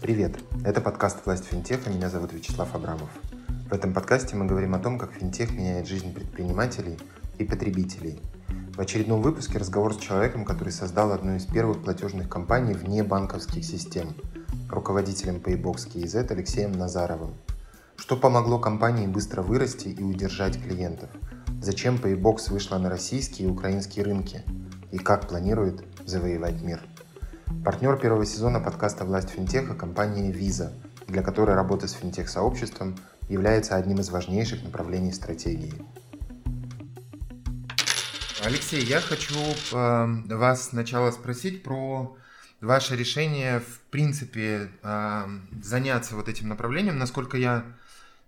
Привет! Это подкаст «Власть финтеха». Меня зовут Вячеслав Абрамов. В этом подкасте мы говорим о том, как финтех меняет жизнь предпринимателей и потребителей. В очередном выпуске разговор с человеком, который создал одну из первых платежных компаний вне банковских систем, руководителем Paybox KZ Алексеем Назаровым. Что помогло компании быстро вырасти и удержать клиентов? Зачем Paybox вышла на российские и украинские рынки? И как планирует завоевать мир? Партнер первого сезона подкаста «Власть финтеха» – компания Visa, для которой работа с финтех-сообществом является одним из важнейших направлений стратегии. Алексей, я хочу э, вас сначала спросить про ваше решение, в принципе, э, заняться вот этим направлением. Насколько я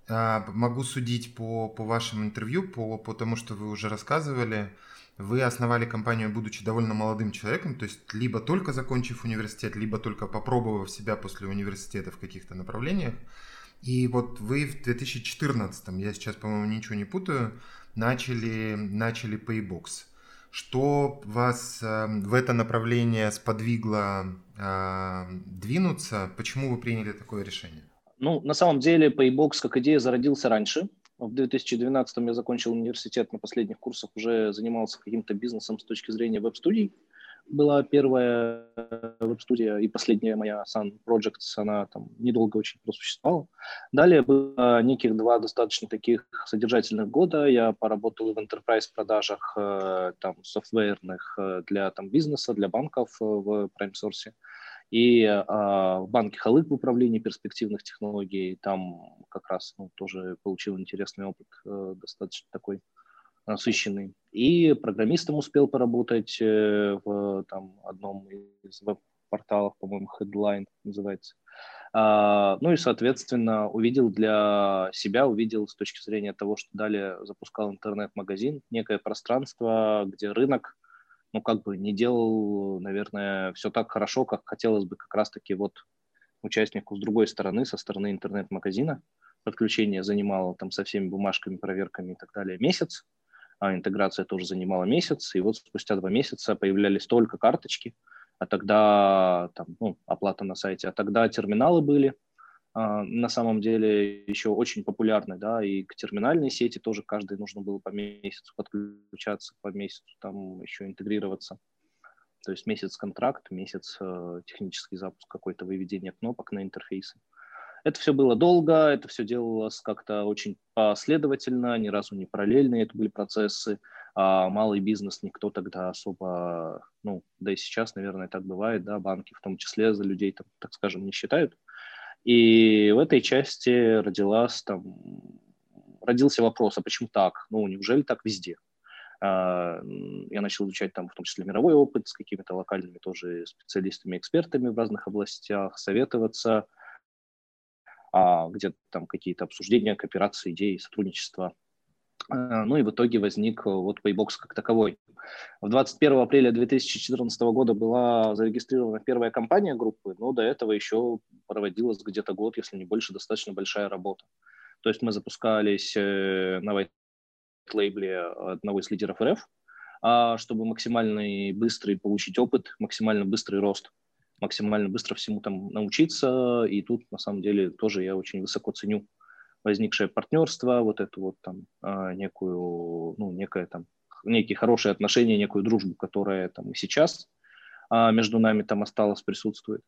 э, могу судить по, по вашему интервью, по, по тому, что вы уже рассказывали, вы основали компанию, будучи довольно молодым человеком, то есть либо только закончив университет, либо только попробовав себя после университета в каких-то направлениях. И вот вы в 2014, я сейчас, по-моему, ничего не путаю, начали, начали Paybox. Что вас э, в это направление сподвигло э, двинуться? Почему вы приняли такое решение? Ну, на самом деле, Paybox как идея зародился раньше. В 2012 я закончил университет на последних курсах, уже занимался каким-то бизнесом с точки зрения веб-студий. Была первая веб-студия и последняя моя Sun Projects, она там недолго очень просуществовала. Далее было неких два достаточно таких содержательных года. Я поработал в enterprise продажах э, там софтверных э, для там бизнеса, для банков э, в Prime Source и а, в банке Халык в управлении перспективных технологий. Там как раз ну, тоже получил интересный опыт, э, достаточно такой насыщенный. И программистом успел поработать э, в там, одном из веб-порталов, по-моему, Headline называется. А, ну и, соответственно, увидел для себя, увидел с точки зрения того, что далее запускал интернет-магазин, некое пространство, где рынок ну, как бы не делал, наверное, все так хорошо, как хотелось бы как раз-таки вот участнику с другой стороны, со стороны интернет-магазина. Подключение занимало там со всеми бумажками, проверками и так далее месяц, а интеграция тоже занимала месяц, и вот спустя два месяца появлялись только карточки, а тогда там, ну, оплата на сайте, а тогда терминалы были, а, на самом деле еще очень популярны, да, и к терминальной сети тоже каждый нужно было по месяцу подключаться, по месяцу там еще интегрироваться. То есть месяц контракт, месяц э, технический запуск, какое-то выведение кнопок на интерфейсы. Это все было долго, это все делалось как-то очень последовательно, ни разу не параллельные это были процессы. А малый бизнес никто тогда особо, ну, да и сейчас, наверное, так бывает, да, банки в том числе за людей, там, так скажем, не считают. И в этой части родилась там, родился вопрос, а почему так? Ну, неужели так везде? А, я начал изучать там в том числе мировой опыт с какими-то локальными тоже специалистами, экспертами в разных областях, советоваться, а, где-то там какие-то обсуждения, кооперации, идеи, сотрудничества. А, ну и в итоге возник вот Paybox как таковой. В 21 апреля 2014 года была зарегистрирована первая компания группы, но до этого еще проводилась где-то год, если не больше, достаточно большая работа. То есть мы запускались э, на white лейбле одного из лидеров РФ, а чтобы максимально быстрый получить опыт, максимально быстрый рост, максимально быстро всему там научиться. И тут, на самом деле, тоже я очень высоко ценю возникшее партнерство, вот эту вот там а, некую, ну, некое там некие хорошие отношения, некую дружбу, которая там и сейчас а, между нами там осталось, присутствует.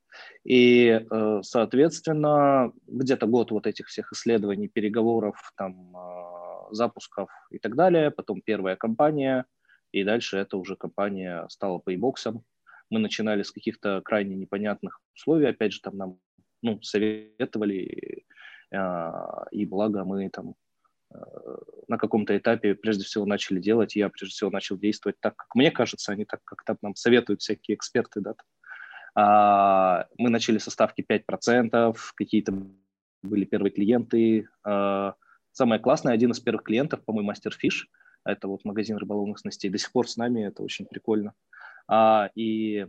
И, э, соответственно, где-то год вот этих всех исследований, переговоров, там, а, запусков и так далее, потом первая компания, и дальше это уже компания стала Paybox. Мы начинали с каких-то крайне непонятных условий, опять же, там нам ну, советовали, а, и благо мы там Э, на каком-то этапе прежде всего начали делать, я прежде всего начал действовать так, как мне кажется, а не так, как там нам советуют всякие эксперты. Да. А, мы начали со ставки 5%, какие-то были первые клиенты. А, самое классное, один из первых клиентов, по-моему, Мастер Фиш, это вот магазин рыболовных снастей, до сих пор с нами, это очень прикольно. А, и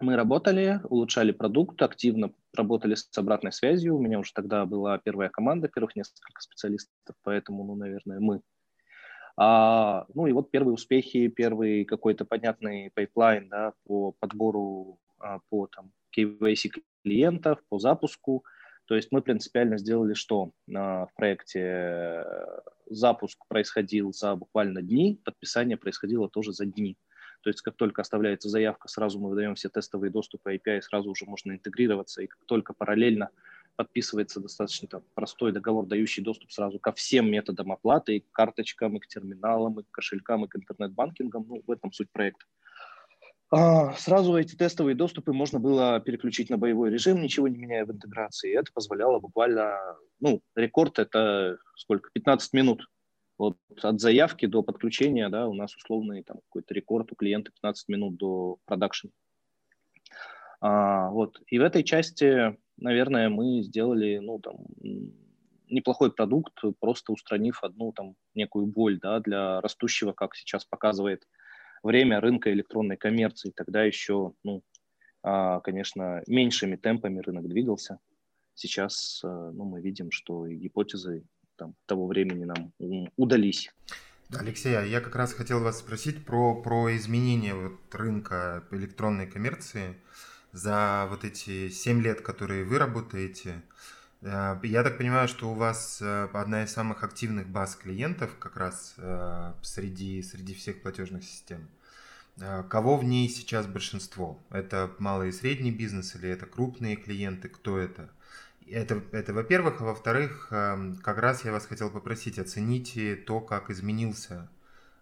мы работали, улучшали продукт, активно работали с обратной связью. У меня уже тогда была первая команда, первых несколько специалистов, поэтому, ну, наверное, мы. А, ну и вот первые успехи, первый какой-то понятный pipeline да, по подбору, а, по там, KYC клиентов, по запуску. То есть мы принципиально сделали что а, в проекте? Запуск происходил за буквально дни, подписание происходило тоже за дни. То есть как только оставляется заявка, сразу мы выдаем все тестовые доступы API, сразу уже можно интегрироваться, и как только параллельно подписывается достаточно там, простой договор, дающий доступ сразу ко всем методам оплаты, и к карточкам, и к терминалам, и к кошелькам, и к интернет-банкингам. Ну, в этом суть проекта. А, сразу эти тестовые доступы можно было переключить на боевой режим, ничего не меняя в интеграции. И это позволяло буквально, ну, рекорд это сколько, 15 минут вот от заявки до подключения, да, у нас условный там какой-то рекорд у клиента 15 минут до продакшн. А, вот. И в этой части, наверное, мы сделали, ну, там, неплохой продукт, просто устранив одну там некую боль, да, для растущего, как сейчас показывает время рынка электронной коммерции. Тогда еще, ну, а, конечно, меньшими темпами рынок двигался. Сейчас, э, ну, мы видим, что гипотезы там, того времени нам удались. Алексей, а я как раз хотел вас спросить про, про изменение вот рынка электронной коммерции за вот эти 7 лет, которые вы работаете. Э, я так понимаю, что у вас э, одна из самых активных баз клиентов как раз э, среди, среди всех платежных систем. Кого в ней сейчас большинство? Это малый и средний бизнес или это крупные клиенты? Кто это? Это, это во-первых. А во-вторых, эм, как раз я вас хотел попросить, оцените то, как изменился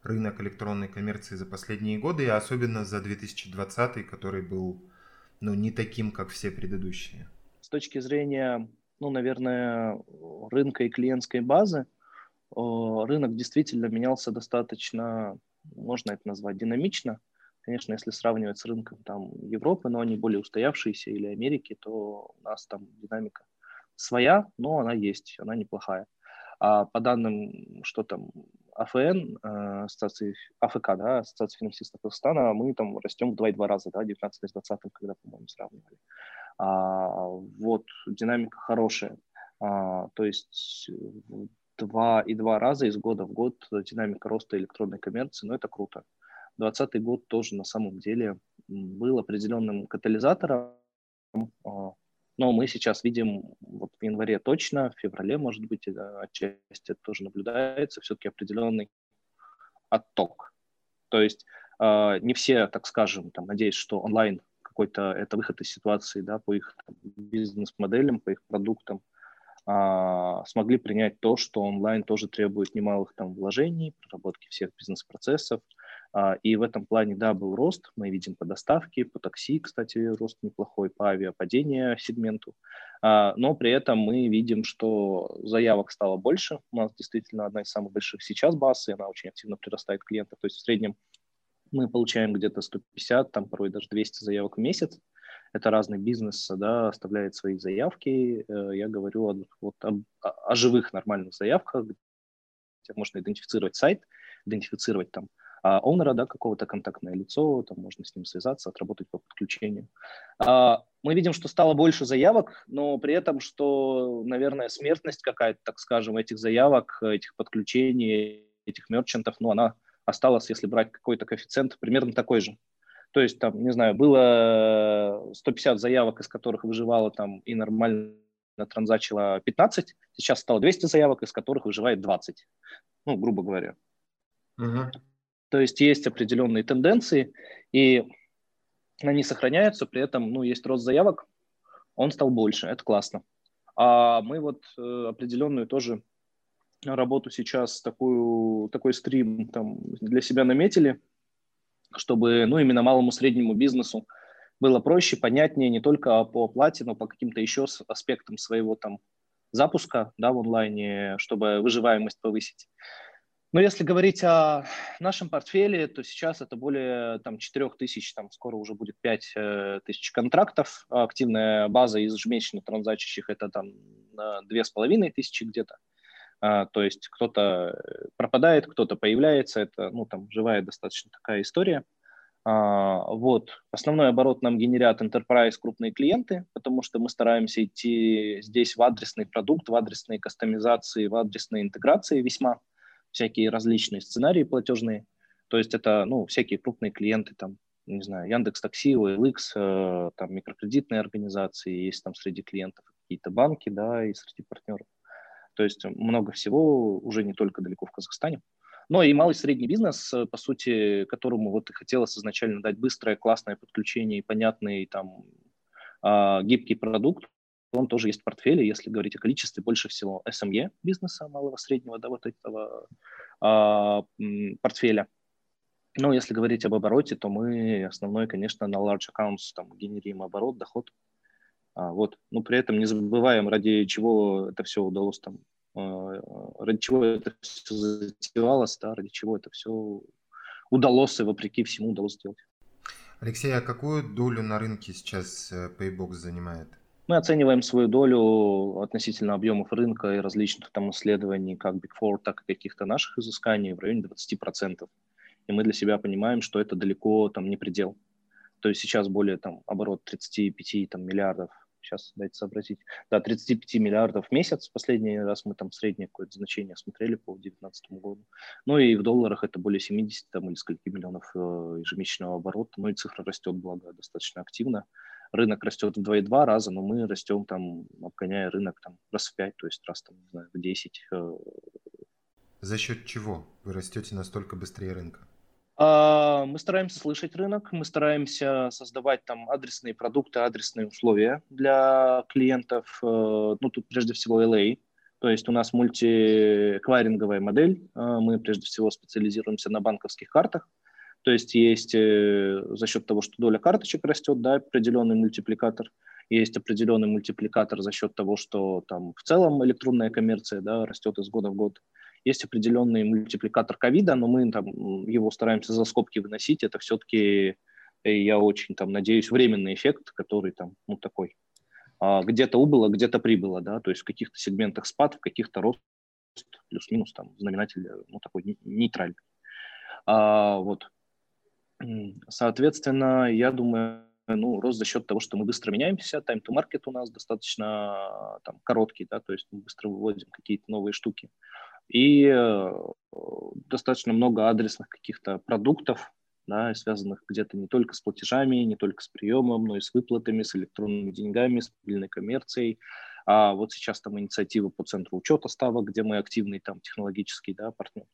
рынок электронной коммерции за последние годы, и особенно за 2020, который был ну, не таким, как все предыдущие. С точки зрения, ну, наверное, рынка и клиентской базы, рынок действительно менялся достаточно, можно это назвать, динамично. Конечно, если сравнивать с рынком там, Европы, но они более устоявшиеся, или Америки, то у нас там динамика своя, но она есть, она неплохая. А по данным, что там, АФН, э, ассоциации, АФК, да, Ассоциация финансистов Казахстана, мы там растем в 2,2 раза, да, 19 с 20 когда, по-моему, сравнивали. А, вот, динамика хорошая. А, то есть два и два раза из года в год динамика роста электронной коммерции, но это круто. 2020 год тоже на самом деле был определенным катализатором, а, но мы сейчас видим, вот в январе точно, в феврале, может быть, отчасти это тоже наблюдается, все-таки определенный отток. То есть э, не все, так скажем, там, надеюсь, что онлайн какой-то это выход из ситуации, да, по их бизнес-моделям, по их продуктам, э, смогли принять то, что онлайн тоже требует немалых там вложений, проработки всех бизнес-процессов, а, и в этом плане, да, был рост. Мы видим по доставке, по такси, кстати, рост неплохой, по авиападению сегменту. А, но при этом мы видим, что заявок стало больше. У нас действительно одна из самых больших сейчас баз, и она очень активно прирастает клиентов. То есть в среднем мы получаем где-то 150, там порой даже 200 заявок в месяц. Это разный бизнес, да, оставляет свои заявки. Э, я говорю о, вот, о, о живых нормальных заявках, где можно идентифицировать сайт, идентифицировать там а, оунера, да, какого-то контактное лицо, там можно с ним связаться, отработать по подключению. А, мы видим, что стало больше заявок, но при этом, что, наверное, смертность какая-то, так скажем, этих заявок, этих подключений, этих мерчантов, ну, она осталась, если брать какой-то коэффициент, примерно такой же. То есть, там, не знаю, было 150 заявок, из которых выживало там и нормально транзачило 15, сейчас стало 200 заявок, из которых выживает 20, ну, грубо говоря. Uh-huh. То есть есть определенные тенденции, и они сохраняются, при этом ну, есть рост заявок, он стал больше, это классно. А мы вот э, определенную тоже работу сейчас, такую, такой стрим там для себя наметили, чтобы ну, именно малому среднему бизнесу было проще, понятнее не только по оплате, но по каким-то еще аспектам своего там запуска да, в онлайне, чтобы выживаемость повысить. Но если говорить о нашем портфеле, то сейчас это более там, 4 тысяч, там, скоро уже будет 5 э, тысяч контрактов. Активная база из ежемесячно транзачащих это там две с половиной тысячи где-то. А, то есть кто-то пропадает, кто-то появляется. Это ну, там, живая достаточно такая история. А, вот. Основной оборот нам генерят enterprise крупные клиенты, потому что мы стараемся идти здесь в адресный продукт, в адресные кастомизации, в адресные интеграции весьма, всякие различные сценарии платежные. То есть это ну, всякие крупные клиенты, там, не знаю, Яндекс Такси, OLX, э, там микрокредитные организации, есть там среди клиентов какие-то банки, да, и среди партнеров. То есть много всего уже не только далеко в Казахстане. Но и малый и средний бизнес, э, по сути, которому вот и хотелось изначально дать быстрое, классное подключение и понятный там а, гибкий продукт, он тоже есть в портфеле, если говорить о количестве, больше всего SME бизнеса, малого, среднего, да, вот этого а, портфеля. Но если говорить об обороте, то мы основной, конечно, на large accounts там генерим оборот, доход. А, вот. Но при этом не забываем, ради чего это все удалось там Э, ради чего это все затевалось, да, ради чего это все удалось и вопреки всему удалось сделать. Алексей, а какую долю на рынке сейчас э, Paybox занимает? Мы оцениваем свою долю относительно объемов рынка и различных там исследований, как Big Four, так и каких-то наших изысканий в районе 20%. И мы для себя понимаем, что это далеко там не предел. То есть сейчас более там оборот 35 там, миллиардов. Сейчас дайте сообразить, да, 35 миллиардов в месяц, последний раз мы там среднее какое-то значение смотрели по 2019 году, ну и в долларах это более 70 там, или скольки миллионов э, ежемесячного оборота, ну и цифра растет, благо, достаточно активно, рынок растет в 2,2 раза, но мы растем там, обгоняя рынок там раз в 5, то есть раз там, не знаю, в 10. Э. За счет чего вы растете настолько быстрее рынка? А, мы стараемся слышать рынок, мы стараемся создавать там адресные продукты, адресные условия для клиентов. Э, ну, тут прежде всего LA, то есть у нас мультикваринговая модель. Э, мы прежде всего специализируемся на банковских картах. То есть есть э, за счет того, что доля карточек растет, да, определенный мультипликатор. Есть определенный мультипликатор за счет того, что там в целом электронная коммерция да, растет из года в год. Есть определенный мультипликатор ковида, но мы там его стараемся за скобки выносить. Это все-таки, э, я очень там надеюсь, временный эффект, который там, ну, такой, а, где-то убыло, где-то прибыло, да, то есть в каких-то сегментах спад, в каких-то рост, плюс-минус там знаменатель, э, ну, такой нейтральный. А, вот. Соответственно, я думаю, ну, рост за счет того, что мы быстро меняемся, time to market у нас достаточно там, короткий, да, то есть мы быстро выводим какие-то новые штуки и э, достаточно много адресных каких-то продуктов, да, связанных где-то не только с платежами, не только с приемом, но и с выплатами, с электронными деньгами, с мобильной коммерцией. А вот сейчас там инициатива по центру учета ставок, где мы активный там технологический да, партнер.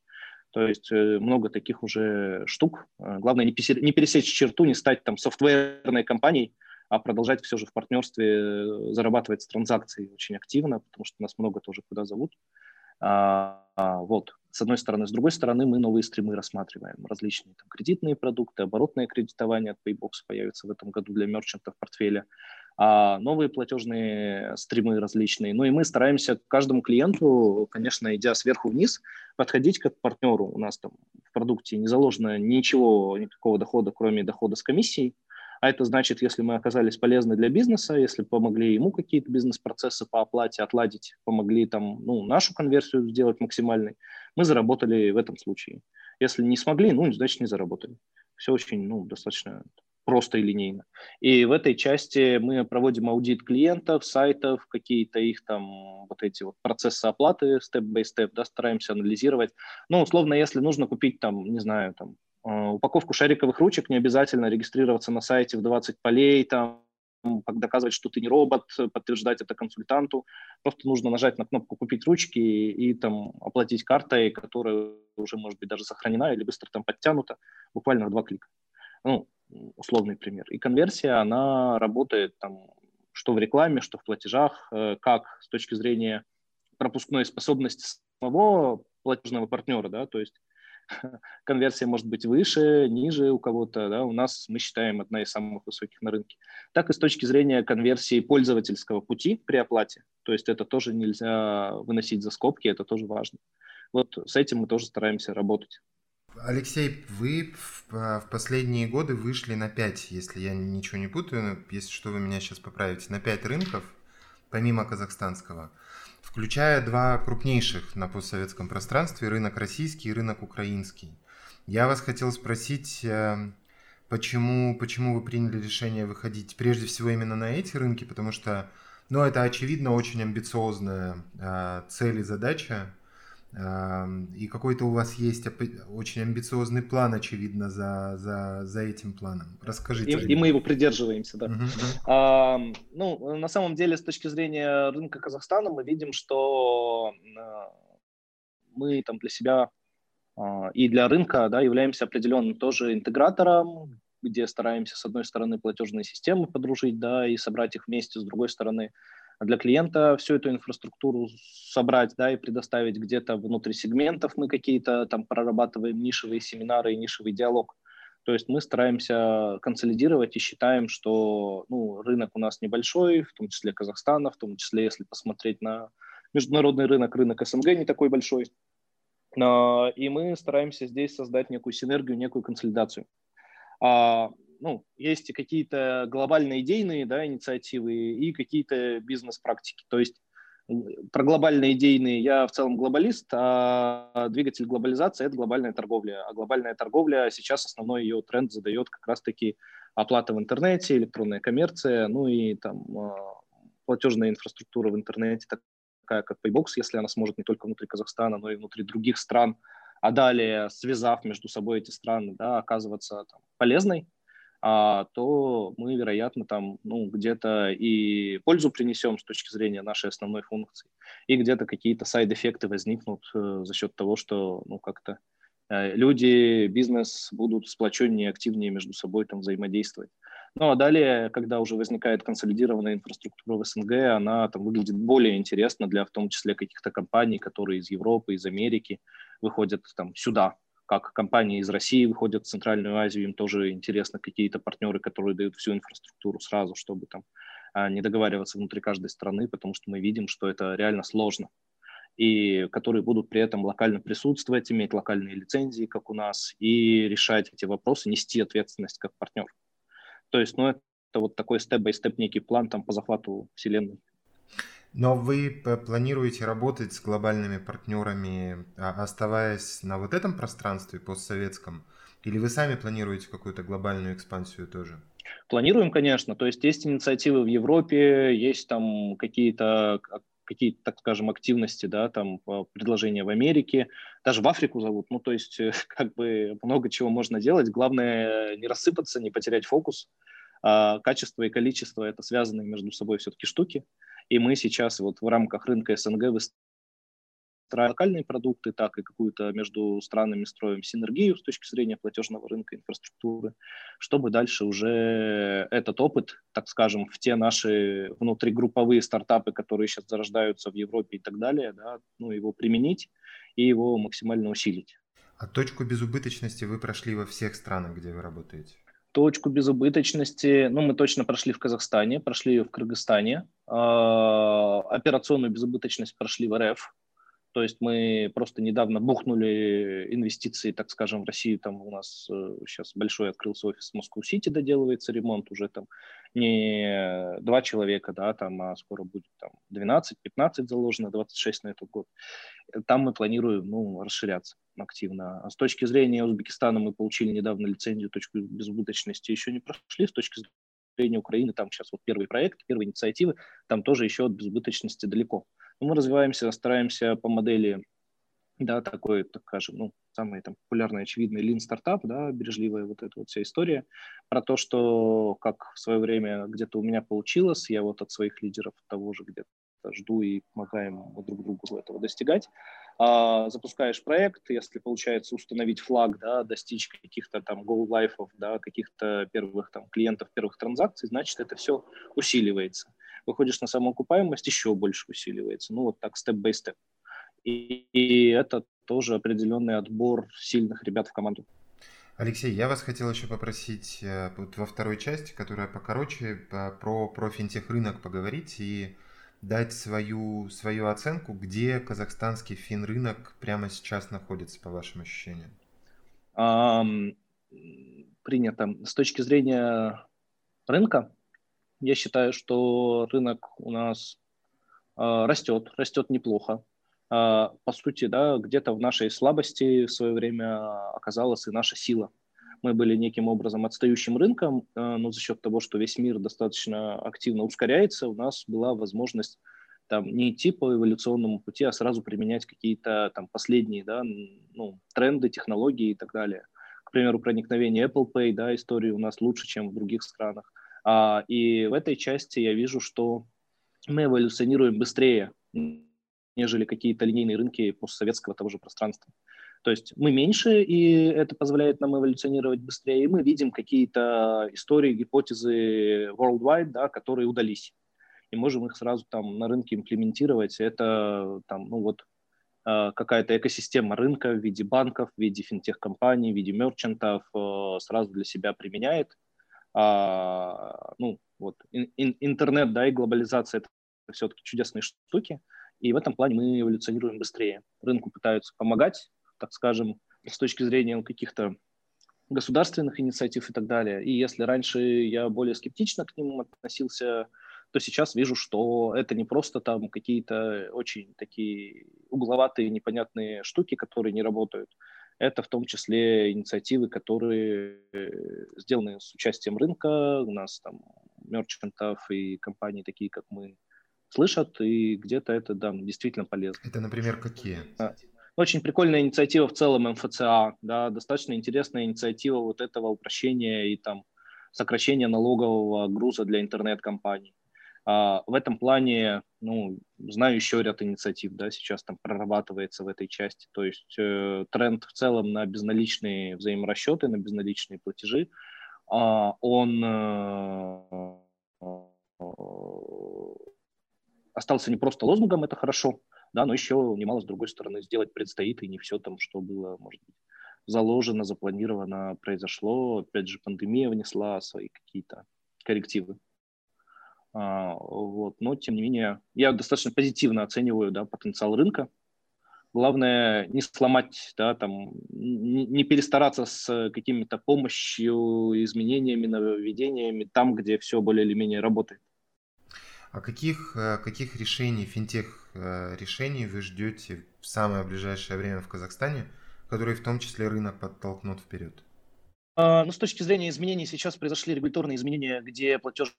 То есть э, много таких уже штук. Э, главное не, пересечь черту, не стать там софтверной компанией, а продолжать все же в партнерстве зарабатывать с транзакцией очень активно, потому что нас много тоже куда зовут. А, а, вот, с одной стороны. С другой стороны, мы новые стримы рассматриваем. Различные там, кредитные продукты, оборотное кредитование от Paybox появится в этом году для мерчантов портфеля. А новые платежные стримы различные. Ну и мы стараемся к каждому клиенту, конечно, идя сверху вниз, подходить как к партнеру. У нас там в продукте не заложено ничего, никакого дохода, кроме дохода с комиссией. А это значит, если мы оказались полезны для бизнеса, если помогли ему какие-то бизнес-процессы по оплате отладить, помогли там, ну, нашу конверсию сделать максимальной, мы заработали в этом случае. Если не смогли, ну, значит, не заработали. Все очень, ну, достаточно просто и линейно. И в этой части мы проводим аудит клиентов, сайтов, какие-то их там вот эти вот процессы оплаты степ-бай-степ, да, стараемся анализировать. Ну, условно, если нужно купить там, не знаю, там упаковку шариковых ручек не обязательно регистрироваться на сайте в 20 полей, там, доказывать, что ты не робот, подтверждать это консультанту. Просто нужно нажать на кнопку «Купить ручки» и, и там оплатить картой, которая уже, может быть, даже сохранена или быстро там подтянута, буквально в два клика. Ну, условный пример. И конверсия, она работает там что в рекламе, что в платежах, э, как с точки зрения пропускной способности самого платежного партнера, да, то есть конверсия может быть выше, ниже у кого-то, да, у нас, мы считаем, одна из самых высоких на рынке. Так и с точки зрения конверсии пользовательского пути при оплате, то есть это тоже нельзя выносить за скобки, это тоже важно. Вот с этим мы тоже стараемся работать. Алексей, вы в, а, последние годы вышли на 5, если я ничего не путаю, если что, вы меня сейчас поправите, на 5 рынков, помимо казахстанского включая два крупнейших на постсоветском пространстве, рынок российский и рынок украинский. Я вас хотел спросить, э, почему, почему вы приняли решение выходить прежде всего именно на эти рынки, потому что, ну, это очевидно очень амбициозная э, цель и задача, и какой-то у вас есть очень амбициозный план, очевидно, за, за, за этим планом. Расскажите. И, и мы его придерживаемся, да. Uh-huh. А, ну, на самом деле, с точки зрения рынка Казахстана, мы видим, что а, мы там для себя а, и для рынка да, являемся определенным тоже интегратором, где стараемся, с одной стороны, платежные системы подружить, да, и собрать их вместе, с другой стороны, для клиента всю эту инфраструктуру собрать, да, и предоставить где-то внутри сегментов мы какие-то там прорабатываем нишевые семинары и нишевый диалог. То есть мы стараемся консолидировать и считаем, что ну, рынок у нас небольшой, в том числе Казахстана, в том числе, если посмотреть на международный рынок, рынок СНГ не такой большой. И мы стараемся здесь создать некую синергию, некую консолидацию. Ну, есть какие-то глобальные идейные да, инициативы и какие-то бизнес-практики. То есть про глобальные идейные я в целом глобалист, а двигатель глобализации – это глобальная торговля. А глобальная торговля сейчас основной ее тренд задает как раз-таки оплата в интернете, электронная коммерция, ну и там а, платежная инфраструктура в интернете, такая как Paybox, если она сможет не только внутри Казахстана, но и внутри других стран, а далее, связав между собой эти страны, да, оказываться там, полезной то мы, вероятно, там, ну, где-то и пользу принесем с точки зрения нашей основной функции, и где-то какие-то сайд-эффекты возникнут э, за счет того, что, ну, как-то э, люди, бизнес будут сплоченнее, активнее между собой там взаимодействовать. Ну, а далее, когда уже возникает консолидированная инфраструктура в СНГ, она там выглядит более интересно для, в том числе, каких-то компаний, которые из Европы, из Америки выходят там сюда, как компании из России выходят в Центральную Азию, им тоже интересно какие-то партнеры, которые дают всю инфраструктуру сразу, чтобы там а, не договариваться внутри каждой страны, потому что мы видим, что это реально сложно. И которые будут при этом локально присутствовать, иметь локальные лицензии, как у нас, и решать эти вопросы, нести ответственность как партнер. То есть, ну, это вот такой степ-бай-степ некий план там по захвату вселенной. Но вы планируете работать с глобальными партнерами, а, оставаясь на вот этом пространстве постсоветском? Или вы сами планируете какую-то глобальную экспансию тоже? Планируем, конечно. То есть есть инициативы в Европе, есть там какие-то какие так скажем, активности, да, там предложения в Америке, даже в Африку зовут. Ну, то есть, как бы много чего можно делать. Главное не рассыпаться, не потерять фокус. А качество и количество – это связанные между собой все-таки штуки. И мы сейчас вот в рамках рынка СНГ выстраиваем локальные продукты, так и какую-то между странами строим синергию с точки зрения платежного рынка инфраструктуры, чтобы дальше уже этот опыт, так скажем, в те наши внутригрупповые стартапы, которые сейчас зарождаются в Европе и так далее, да, ну, его применить и его максимально усилить. А точку безубыточности вы прошли во всех странах, где вы работаете? Точку безубыточности, ну, мы точно прошли в Казахстане, прошли ее в Кыргызстане, а, операционную безубыточность прошли в РФ, то есть мы просто недавно бухнули инвестиции, так скажем, в Россию. Там у нас сейчас э, большой открылся офис в Москву-Сити, доделывается ремонт уже там не два человека, да, там, а скоро будет там 12-15 заложено, 26 на этот год. Там мы планируем, ну, расширяться активно. А с точки зрения Узбекистана мы получили недавно лицензию, точку безубыточности еще не прошли. С точки зрения Украины там сейчас вот первый проект, первые инициативы, там тоже еще от безубыточности далеко. Мы развиваемся, стараемся по модели, да, такой, так скажем, ну, самый там популярный, очевидный lean стартап, да, бережливая вот эта вот вся история, про то, что как в свое время где-то у меня получилось, я вот от своих лидеров того же где-то жду и помогаем друг другу этого достигать. А, запускаешь проект, если получается установить флаг, да, достичь каких-то там go лайфов, да, каких-то первых там клиентов, первых транзакций, значит, это все усиливается выходишь на самоокупаемость, еще больше усиливается. Ну, вот так, степ-бай-степ. И, и это тоже определенный отбор сильных ребят в команду. Алексей, я вас хотел еще попросить э, вот во второй части, которая покороче, про, про финтех-рынок поговорить и дать свою, свою оценку, где казахстанский фин-рынок прямо сейчас находится, по вашим ощущениям. Um, принято. С точки зрения рынка, я считаю, что рынок у нас э, растет, растет неплохо. Э, по сути, да, где-то в нашей слабости в свое время оказалась и наша сила. мы были неким образом отстающим рынком, э, но за счет того, что весь мир достаточно активно ускоряется, у нас была возможность там не идти по эволюционному пути, а сразу применять какие-то там последние да, ну, тренды, технологии и так далее. К примеру, проникновение Apple Pay, да, истории у нас лучше, чем в других странах. А, и в этой части я вижу, что мы эволюционируем быстрее, нежели какие-то линейные рынки постсоветского того же пространства. То есть мы меньше, и это позволяет нам эволюционировать быстрее, и мы видим какие-то истории, гипотезы worldwide, да, которые удались. И можем их сразу там на рынке имплементировать. Это там, ну вот, э, какая-то экосистема рынка в виде банков, в виде финтех-компаний, в виде мерчантов э, сразу для себя применяет. А, ну, вот, интернет, да, и глобализация – это все-таки чудесные штуки, и в этом плане мы эволюционируем быстрее. Рынку пытаются помогать, так скажем, с точки зрения каких-то государственных инициатив и так далее. И если раньше я более скептично к ним относился, то сейчас вижу, что это не просто там какие-то очень такие угловатые, непонятные штуки, которые не работают. Это в том числе инициативы, которые сделаны с участием рынка. У нас там мерчантов и компаний такие, как мы, слышат, и где-то это да, действительно полезно. Это, например, какие? А, очень прикольная инициатива в целом МФЦА, да, достаточно интересная инициатива вот этого упрощения и там сокращения налогового груза для интернет-компаний. А, в этом плане, ну, знаю еще ряд инициатив, да, сейчас там прорабатывается в этой части. То есть э, тренд в целом на безналичные взаиморасчеты, на безналичные платежи, э, он э, остался не просто лозунгом, это хорошо, да, но еще немало, с другой стороны, сделать предстоит, и не все там, что было, может быть, заложено, запланировано, произошло. Опять же, пандемия внесла свои какие-то коррективы. А, вот. Но, тем не менее, я достаточно позитивно оцениваю да, потенциал рынка. Главное не сломать, да, там, не, перестараться с какими-то помощью, изменениями, нововведениями там, где все более или менее работает. А каких, э, каких решений, финтех э, решений вы ждете в самое ближайшее время в Казахстане, которые в том числе рынок подтолкнут вперед? А, ну, с точки зрения изменений, сейчас произошли регуляторные изменения, где платеж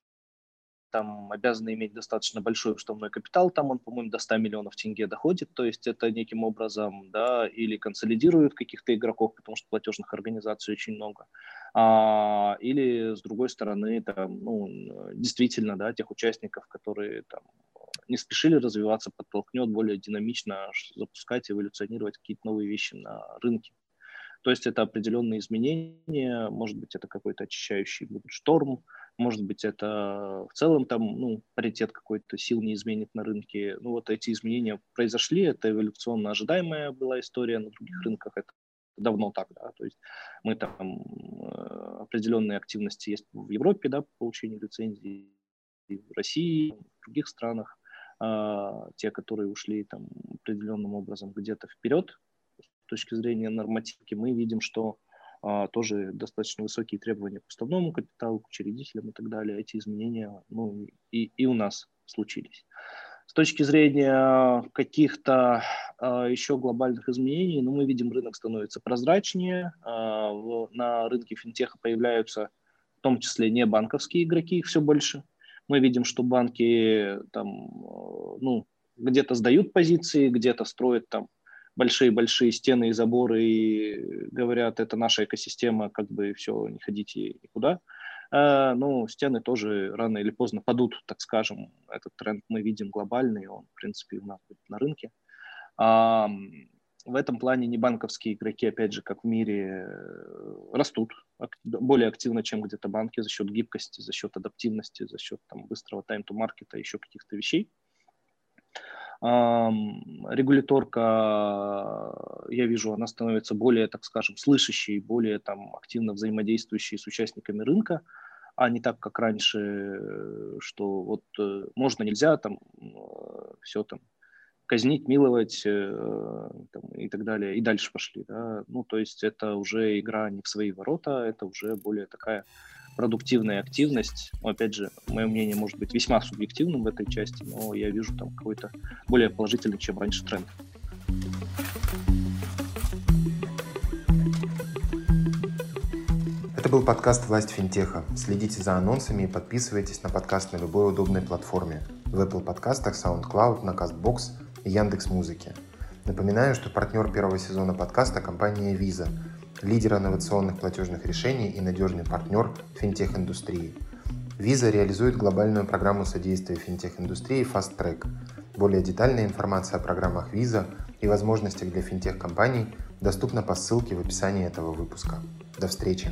там обязаны иметь достаточно большой уставной капитал, там он, по-моему, до 100 миллионов тенге доходит, то есть это неким образом, да, или консолидируют каких-то игроков, потому что платежных организаций очень много, а, или, с другой стороны, там, ну, действительно, да, тех участников, которые там не спешили развиваться, подтолкнет более динамично запускать, эволюционировать какие-то новые вещи на рынке. То есть это определенные изменения, может быть, это какой-то очищающий будет шторм, может быть, это в целом там, ну, паритет какой-то сил не изменит на рынке. Ну, вот эти изменения произошли, это эволюционно ожидаемая была история на других рынках, это давно так, да, то есть мы там э, определенные активности есть в Европе, да, по получению лицензии, в России, в других странах, э, те, которые ушли там определенным образом где-то вперед с точки зрения нормативки, мы видим, что а, тоже достаточно высокие требования к уставному капиталу, к учредителям и так далее. Эти изменения ну, и, и у нас случились. С точки зрения каких-то а, еще глобальных изменений, ну, мы видим, рынок становится прозрачнее, а, в, на рынке финтеха появляются в том числе не банковские игроки, их все больше. Мы видим, что банки там, ну, где-то сдают позиции, где-то строят там большие-большие стены и заборы и говорят, это наша экосистема, как бы все, не ходите никуда. А, ну, стены тоже рано или поздно падут, так скажем. Этот тренд мы видим глобальный, он, в принципе, у нас на рынке. А, в этом плане небанковские игроки, опять же, как в мире, растут более активно, чем где-то банки за счет гибкости, за счет адаптивности, за счет там, быстрого time-to-маркета, еще каких-то вещей. Регуляторка, я вижу, она становится более, так скажем, слышащей, более там, активно взаимодействующей с участниками рынка, а не так, как раньше, что вот э, можно, нельзя, там, все там, казнить, миловать э, там, и так далее, и дальше пошли. Да? Ну, то есть это уже игра не в свои ворота, это уже более такая продуктивная активность. Но, опять же, мое мнение может быть весьма субъективным в этой части, но я вижу там какой-то более положительный, чем раньше тренд. Это был подкаст «Власть финтеха». Следите за анонсами и подписывайтесь на подкаст на любой удобной платформе. В Apple подкастах, SoundCloud, на CastBox и Яндекс.Музыке. Напоминаю, что партнер первого сезона подкаста – компания Visa, лидер инновационных платежных решений и надежный партнер финтех-индустрии. Visa реализует глобальную программу содействия финтех-индустрии Fast Track. Более детальная информация о программах Visa и возможностях для финтех-компаний доступна по ссылке в описании этого выпуска. До встречи!